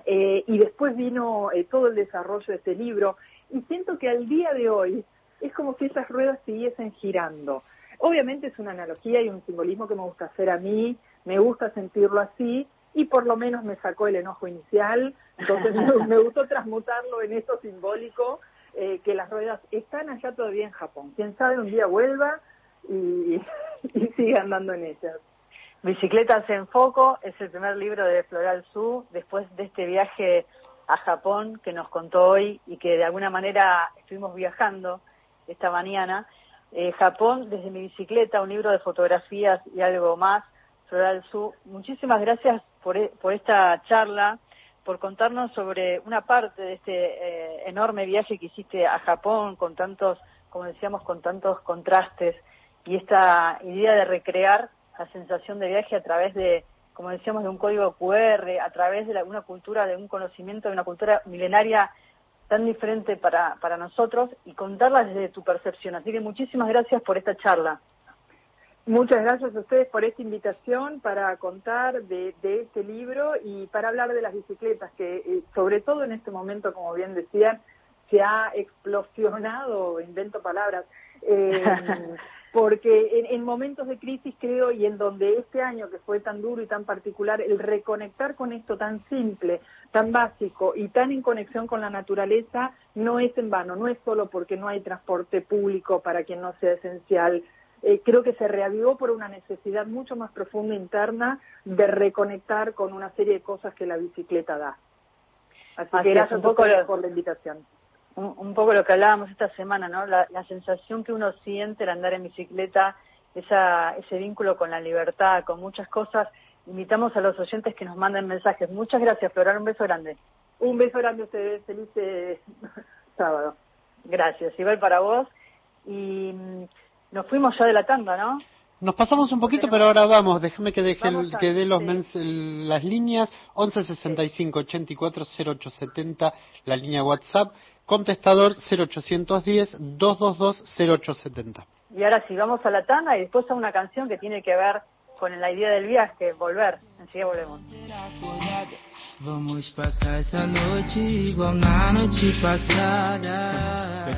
eh, y después vino eh, todo el desarrollo de este libro, y siento que al día de hoy es como si esas ruedas siguiesen girando. Obviamente es una analogía y un simbolismo que me gusta hacer a mí, me gusta sentirlo así y por lo menos me sacó el enojo inicial, entonces me, gustó transmutarlo en esto simbólico, eh, que las ruedas están allá todavía en Japón. Quién sabe un día vuelva y, y siga andando en ellas. Bicicletas en Foco es el primer libro de Floral Su después de este viaje a Japón que nos contó hoy y que de alguna manera estuvimos viajando esta mañana. Eh, Japón desde mi bicicleta, un libro de fotografías y algo más, Floral Su. Muchísimas gracias por, e, por esta charla, por contarnos sobre una parte de este eh, enorme viaje que hiciste a Japón con tantos, como decíamos, con tantos contrastes y esta idea de recrear la sensación de viaje a través de como decíamos, de un código QR, a través de una cultura, de un conocimiento, de una cultura milenaria tan diferente para, para nosotros y contarla desde tu percepción. Así que muchísimas gracias por esta charla. Muchas gracias a ustedes por esta invitación para contar de, de este libro y para hablar de las bicicletas, que eh, sobre todo en este momento, como bien decían, se ha explosionado, invento palabras, eh, porque en, momentos de crisis creo y en donde este año que fue tan duro y tan particular, el reconectar con esto tan simple, tan básico y tan en conexión con la naturaleza no es en vano, no es solo porque no hay transporte público para quien no sea esencial. Eh, creo que se reavivó por una necesidad mucho más profunda interna de reconectar con una serie de cosas que la bicicleta da. Así, que gracias un poco por la invitación un, poco lo que hablábamos esta semana, ¿no? La, sensación que uno siente al andar en bicicleta, esa, ese vínculo con la libertad, con muchas cosas. Invitamos a los oyentes que nos manden mensajes. Muchas gracias, Floral. Un beso grande. Un beso grande a ustedes. Feliz eh, sábado. Gracias. Igual para vos. Y mm, nos fuimos ya de la tanda, ¿no? Nos pasamos un poquito, pero ahora vamos. Déjame que deje que dé los las líneas 1165 84 0870, la línea WhatsApp contestador 0810-222-0870. Y ahora sí, vamos a la tanda y después a una canción que tiene que ver con la idea del viaje, volver. Enseguida volvemos. Vamos pasar esa noche igual la noche pasada.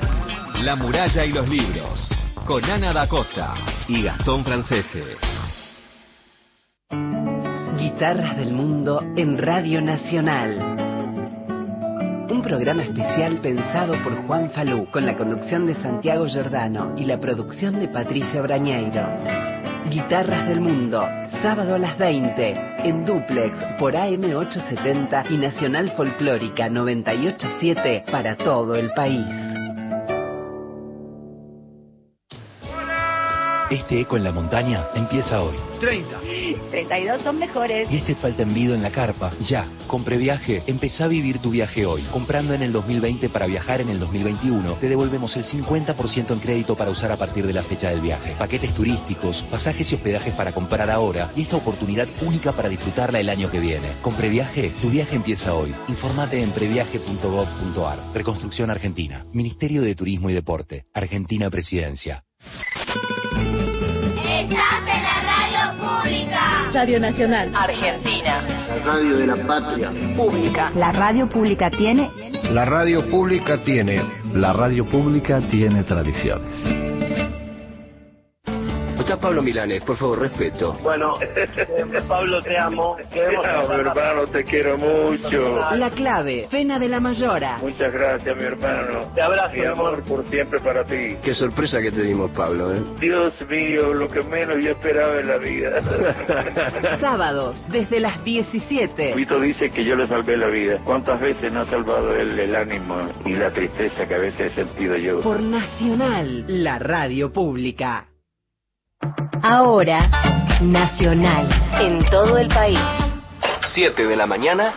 La muralla y los libros, con Ana da Costa y Gastón Francese. Guitarras del Mundo en Radio Nacional un programa especial pensado por Juan Falú, con la conducción de Santiago Giordano y la producción de Patricia Brañeiro. Guitarras del Mundo, sábado a las 20, en duplex por AM870 y Nacional Folclórica 987 para todo el país. Este eco en la montaña empieza hoy. 30. 32 son mejores. Y este falta envido en la carpa. Ya, con Previaje, empezá a vivir tu viaje hoy. Comprando en el 2020 para viajar en el 2021, te devolvemos el 50% en crédito para usar a partir de la fecha del viaje. Paquetes turísticos, pasajes y hospedajes para comprar ahora y esta oportunidad única para disfrutarla el año que viene. Con Previaje, tu viaje empieza hoy. Infórmate en previaje.gov.ar. Reconstrucción Argentina. Ministerio de Turismo y Deporte. Argentina Presidencia. Radio Nacional. Argentina. La radio de la patria. Pública. La radio pública tiene. La radio pública tiene. La radio pública tiene tradiciones. Escucha, Pablo Milanes, por favor, respeto. Bueno, Pablo, te amo. Mi hermano, te quiero mucho. La clave, Fena de la Mayora. Muchas gracias, mi hermano. Te abrazo, mi amor, por siempre para ti. Qué sorpresa que te dimos, Pablo, ¿eh? Dios mío, lo que menos yo esperaba en la vida. Sábados, desde las 17. Vito dice que yo le salvé la vida. ¿Cuántas veces no ha salvado él el ánimo y la tristeza que a veces he sentido yo? Por Nacional, la radio pública. Ahora, Nacional, en todo el país. 7 de la mañana,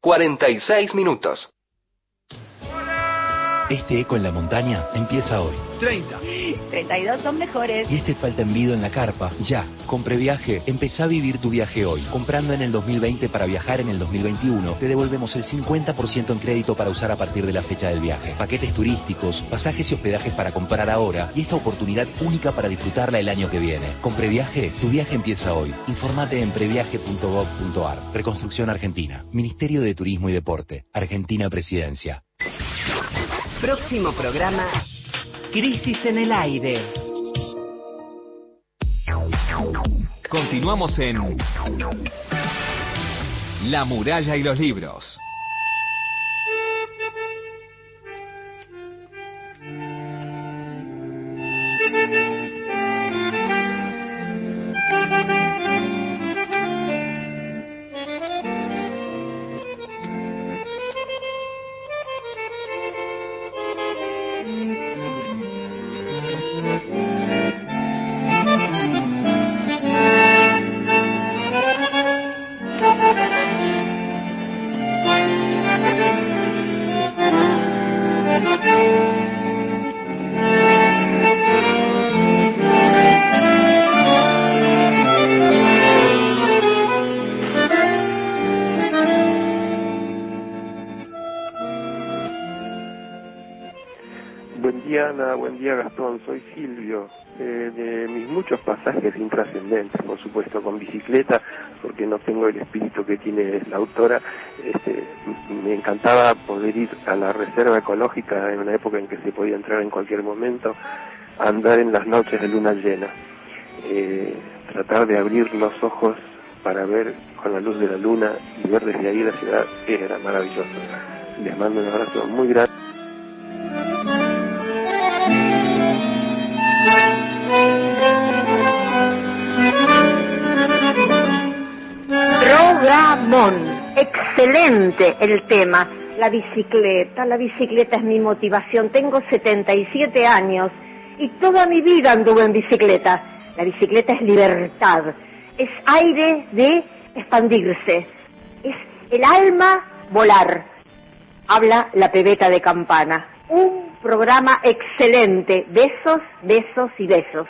46 minutos. Este eco en la montaña empieza hoy. 30. 32 son mejores. Y este falta envido en la carpa, ya. Con Previaje, empezá a vivir tu viaje hoy. Comprando en el 2020 para viajar en el 2021, te devolvemos el 50% en crédito para usar a partir de la fecha del viaje. Paquetes turísticos, pasajes y hospedajes para comprar ahora y esta oportunidad única para disfrutarla el año que viene. Con Previaje, tu viaje empieza hoy. Infórmate en previaje.gov.ar. Reconstrucción Argentina. Ministerio de Turismo y Deporte. Argentina Presidencia. Próximo programa, Crisis en el Aire. Continuamos en La muralla y los libros. Soy Silvio. Eh, de mis muchos pasajes intrascendentes, por supuesto, con bicicleta, porque no tengo el espíritu que tiene la autora, este, me encantaba poder ir a la reserva ecológica en una época en que se podía entrar en cualquier momento, andar en las noches de luna llena, Eh, tratar de abrir los ojos para ver con la luz de la luna y ver desde ahí la ciudad era maravilloso. Les mando un abrazo muy grande. Excelente el tema. La bicicleta, la bicicleta es mi motivación. Tengo 77 años y toda mi vida anduve en bicicleta. La bicicleta es libertad, es aire de expandirse, es el alma volar. Habla la pebeta de campana. Un programa excelente. Besos, besos y besos.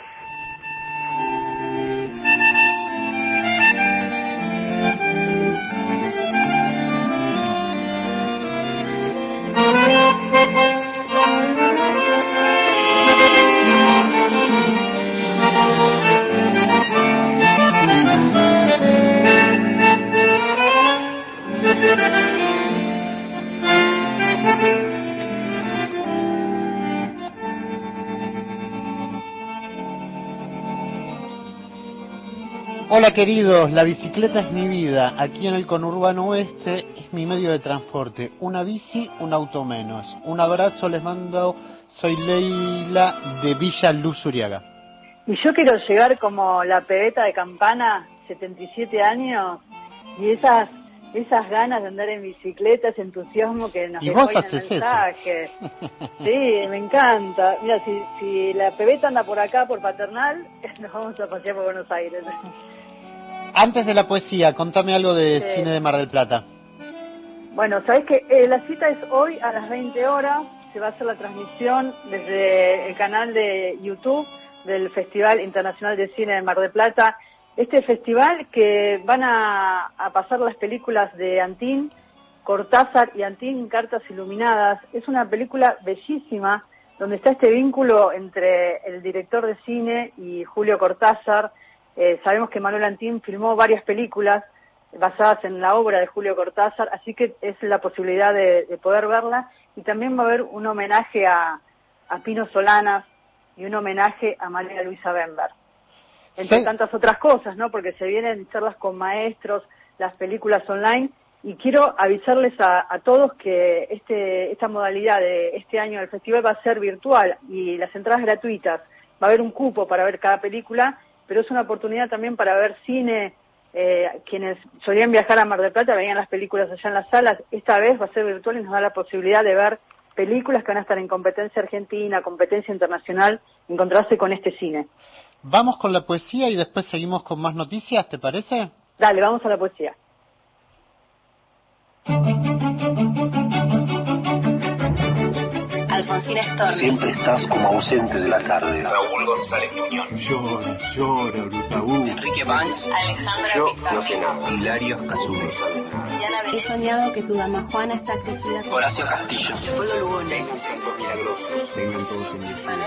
Hola queridos, la bicicleta es mi vida. Aquí en el conurbano oeste es mi medio de transporte. Una bici, un auto menos. Un abrazo les mando. Soy Leila de Villa Luz Uriaga. Y yo quiero llegar como la pebeta de campana, 77 años, y esas esas ganas de andar en bicicleta, ese entusiasmo que nos dejó en el mensaje. Sí, me encanta. Mira, si, si la pebeta anda por acá, por Paternal, nos vamos a pasear por Buenos Aires. Antes de la poesía, contame algo de Sí. cine de Mar del Plata. Bueno, sabés que eh, la cita es hoy a las 20 horas. Se va a hacer la transmisión desde el canal de YouTube del Festival Internacional de Cine de Mar del Plata. Este festival que van a, a pasar las películas de Antín, Cortázar y Antín, Cartas Iluminadas. Es una película bellísima donde está este vínculo entre el director de cine y Julio Cortázar. Eh, sabemos que Manuel Antín filmó varias películas basadas en la obra de Julio Cortázar, así que es la posibilidad de, de poder verla. Y también va a haber un homenaje a, a Pino Solanas y un homenaje a María Luisa Bember. entre Sí. tantas otras cosas, ¿no? Porque se vienen charlas con maestros, las películas online, y quiero avisarles a, a todos que este, esta modalidad de este año del festival va a ser virtual y las entradas gratuitas. Va a haber un cupo para ver cada película, pero es una oportunidad también para ver cine. Eh, quienes solían viajar a Mar del Plata veían las películas allá en las salas. Esta vez va a ser virtual y nos da la posibilidad de ver películas que van a estar en competencia argentina, competencia internacional, encontrarse con este cine. Vamos con la poesía y después seguimos con más noticias, ¿te parece? Dale, vamos a la poesía. Alfonsina Storni. Siempre estás como ausente de la tarde. Raúl González Muñoz. Llora, llora, Brutaú. Enrique Banks. Alejandra Yo Pizarro. no sé nada. Hilario. Diana He soñado que tu dama Juana está crecida. Horacio Castillo. Leopoldo Lugones. Vengan todos Castillo.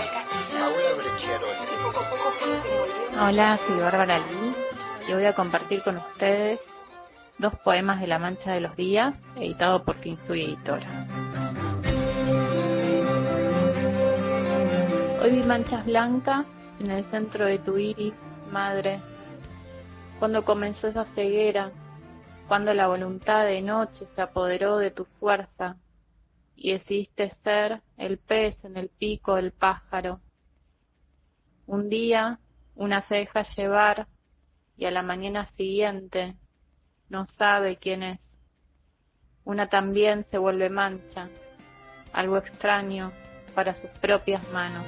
Hola, soy Bárbara Lee y voy a compartir con ustedes dos poemas de La Mancha de los Días, editado por Kinsui Editora. Hoy vi manchas blancas en el centro de tu iris, madre. Cuando comenzó esa ceguera, cuando la voluntad de noche se apoderó de tu fuerza y decidiste ser el pez en el pico del pájaro. Un día una se deja llevar y a la mañana siguiente no sabe quién es. Una también se vuelve mancha, algo extraño para sus propias manos.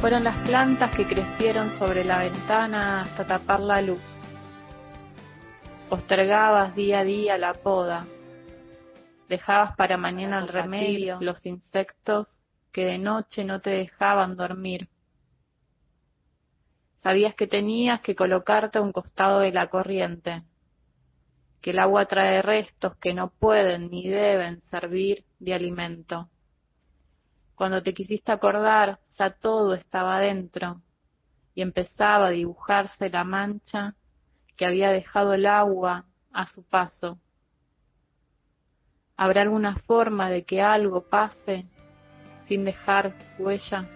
Fueron las plantas que crecieron sobre la ventana hasta tapar la luz. Postergabas día a día la poda. Dejabas para mañana el remedio los insectos que de noche no te dejaban dormir. Sabías que tenías que colocarte a un costado de la corriente, que el agua trae restos que no pueden ni deben servir de alimento. Cuando te quisiste acordar, ya todo estaba dentro y empezaba a dibujarse la mancha que había dejado el agua a su paso. ¿Habrá alguna forma de que algo pase sin dejar huella?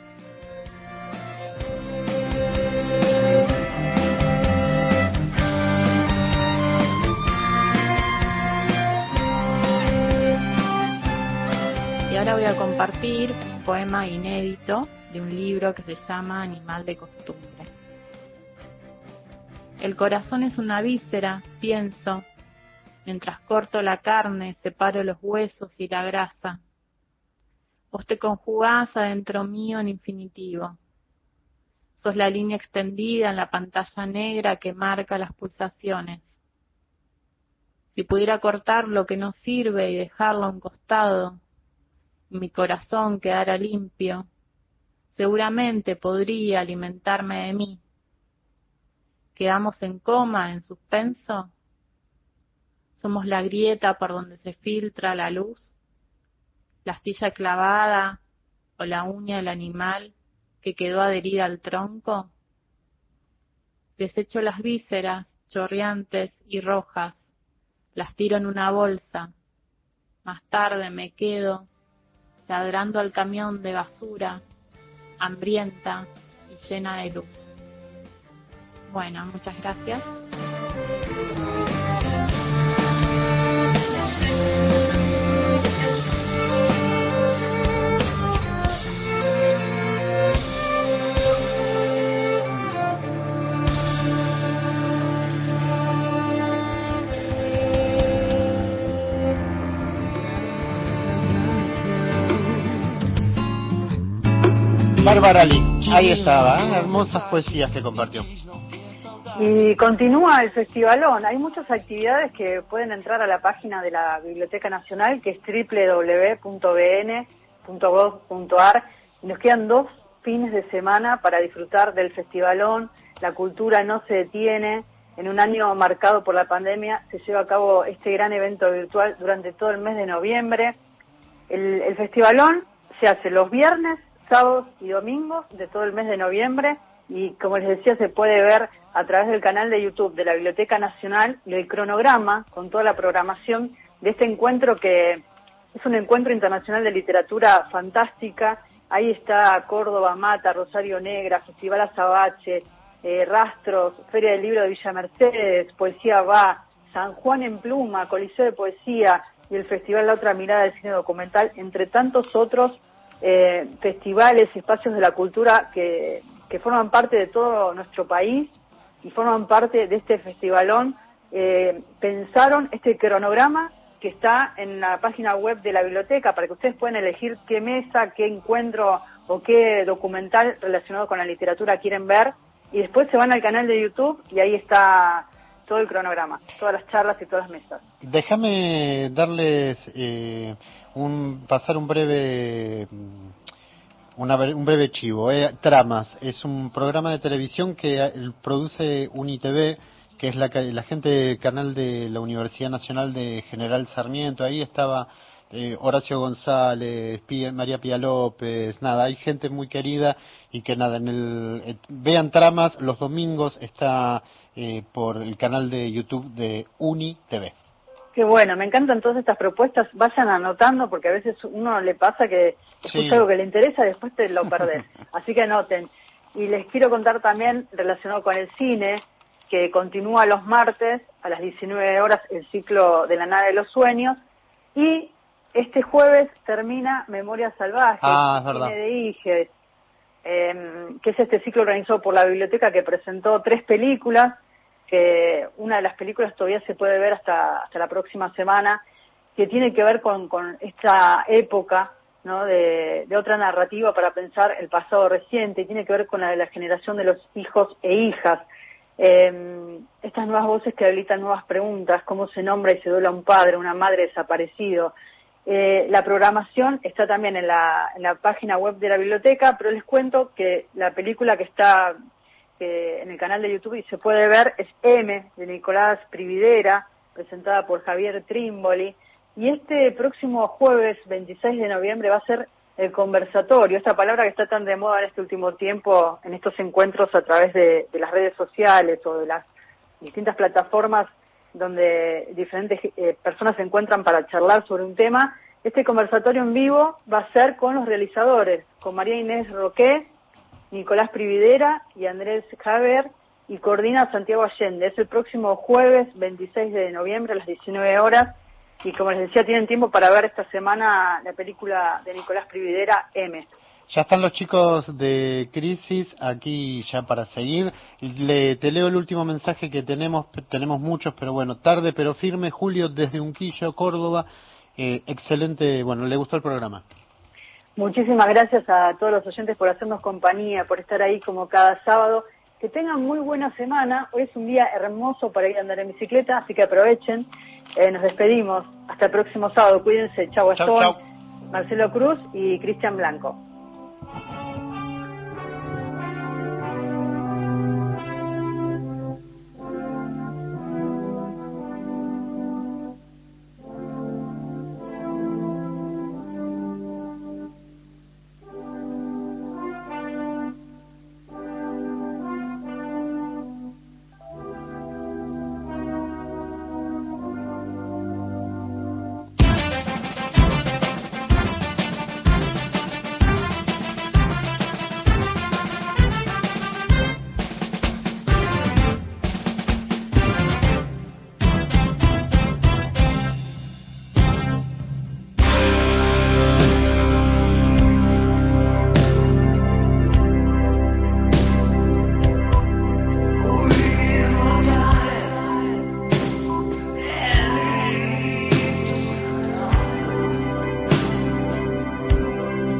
Voy a compartir un poema inédito de un libro que se llama Animal de Costumbre. El corazón es una víscera, pienso, mientras corto la carne, separo los huesos y la grasa. Vos te conjugás adentro mío en infinitivo. Sos la línea extendida en la pantalla negra que marca las pulsaciones. Si pudiera cortar lo que no sirve y dejarlo a un costado, mi corazón quedara limpio, seguramente podría alimentarme de mí. ¿Quedamos en coma, en suspenso? ¿Somos la grieta por donde se filtra la luz? ¿La astilla clavada o la uña del animal que quedó adherida al tronco? Desecho las vísceras chorreantes y rojas, las tiro en una bolsa. Más tarde me quedo ladrando al camión de basura, hambrienta y llena de luz. Bueno, muchas gracias. Bárbara Lee, ahí estaba, ¿eh? hermosas poesías que compartió. Y continúa el festivalón. Hay muchas actividades que pueden entrar a la página de la Biblioteca Nacional, que es www.bn.gov.ar. Y nos quedan dos fines de semana para disfrutar del festivalón. La cultura no se detiene. En un año marcado por la pandemia se lleva a cabo este gran evento virtual durante todo el mes de noviembre. El, el festivalón se hace los viernes, sábados y domingos de todo el mes de noviembre y como les decía se puede ver a través del canal de YouTube de la Biblioteca Nacional el cronograma con toda la programación de este encuentro que Es un encuentro internacional de literatura fantástica. Ahí está Córdoba, Mata, Rosario Negra, Festival Azabache, eh, Rastros, Feria del Libro de Villa Mercedes, Poesía Va, San Juan en Pluma, Coliseo de Poesía y el Festival La Otra Mirada del Cine Documental, entre tantos otros eh, festivales, espacios de la cultura que, que forman parte de todo nuestro país y forman parte de este festivalón, eh, pensaron este cronograma que está en la página web de la biblioteca para que ustedes puedan elegir qué mesa, qué encuentro o qué documental relacionado con la literatura quieren ver. Y después se van al canal de YouTube y ahí está todo el cronograma, todas las charlas y todas las mesas. Déjame darles eh, un pasar un breve una, un breve chivo. Eh. Tramas es un programa de televisión que eh, produce UniTV, que es la, la gente del canal de la Universidad Nacional de General Sarmiento. Ahí estaba eh, Horacio González, María Pía López, nada, hay gente muy querida y que nada, en el, eh, vean tramas, los domingos está eh, por el canal de YouTube de Uni TV. Qué bueno, me encantan todas estas propuestas, vayan anotando porque a veces uno le pasa que escucha algo que le interesa y después te lo perdés. Así que anoten. Y les quiero contar también relacionado con el cine, que continúa los martes a las 19 horas el ciclo de la nada de los sueños y este jueves termina Memoria Salvaje, ah, de Iges, em, que es este ciclo organizado por la biblioteca que presentó tres películas que una de las películas todavía se puede ver hasta, hasta la próxima semana, que tiene que ver con, con esta época ¿no? de, otra narrativa para pensar el pasado reciente, y tiene que ver con la de la generación de los hijos e hijas. Eh, estas nuevas voces que habilitan nuevas preguntas, cómo se nombra y se duela un padre, una madre desaparecido. Eh, la programación está también en la, en la página web de la biblioteca, pero les cuento que la película que está en el canal de YouTube y se puede ver es M de Nicolás Prividera, presentada por Javier Trimboli. Y este próximo jueves 26 de noviembre va a ser el conversatorio, esta palabra que está tan de moda en este último tiempo, en estos encuentros a través de, las redes sociales o de las distintas plataformas donde diferentes eh, personas se encuentran para charlar sobre un tema. Este conversatorio en vivo va a ser con los realizadores, con María Inés Roque, Nicolás Prividera y Andrés Javer y coordina Santiago Allende. Es el próximo jueves 26 de noviembre a las 19 horas y como les decía, tienen tiempo para ver esta semana la película de Nicolás Prividera, M. Ya están los chicos de Crisis aquí ya para seguir. Le, te leo el último mensaje que tenemos, tenemos muchos, pero bueno, tarde pero firme. Julio desde Unquillo, Córdoba. Eh, excelente, bueno, le gustó el programa. Muchísimas gracias a todos los oyentes por hacernos compañía, por estar ahí como cada sábado. Que tengan muy buena semana. Hoy es un día hermoso para ir a andar en bicicleta, así que aprovechen. Eh, nos despedimos. Hasta el próximo sábado. Cuídense. Chau, chau, Marcelo Cruz y Cristian Blanco.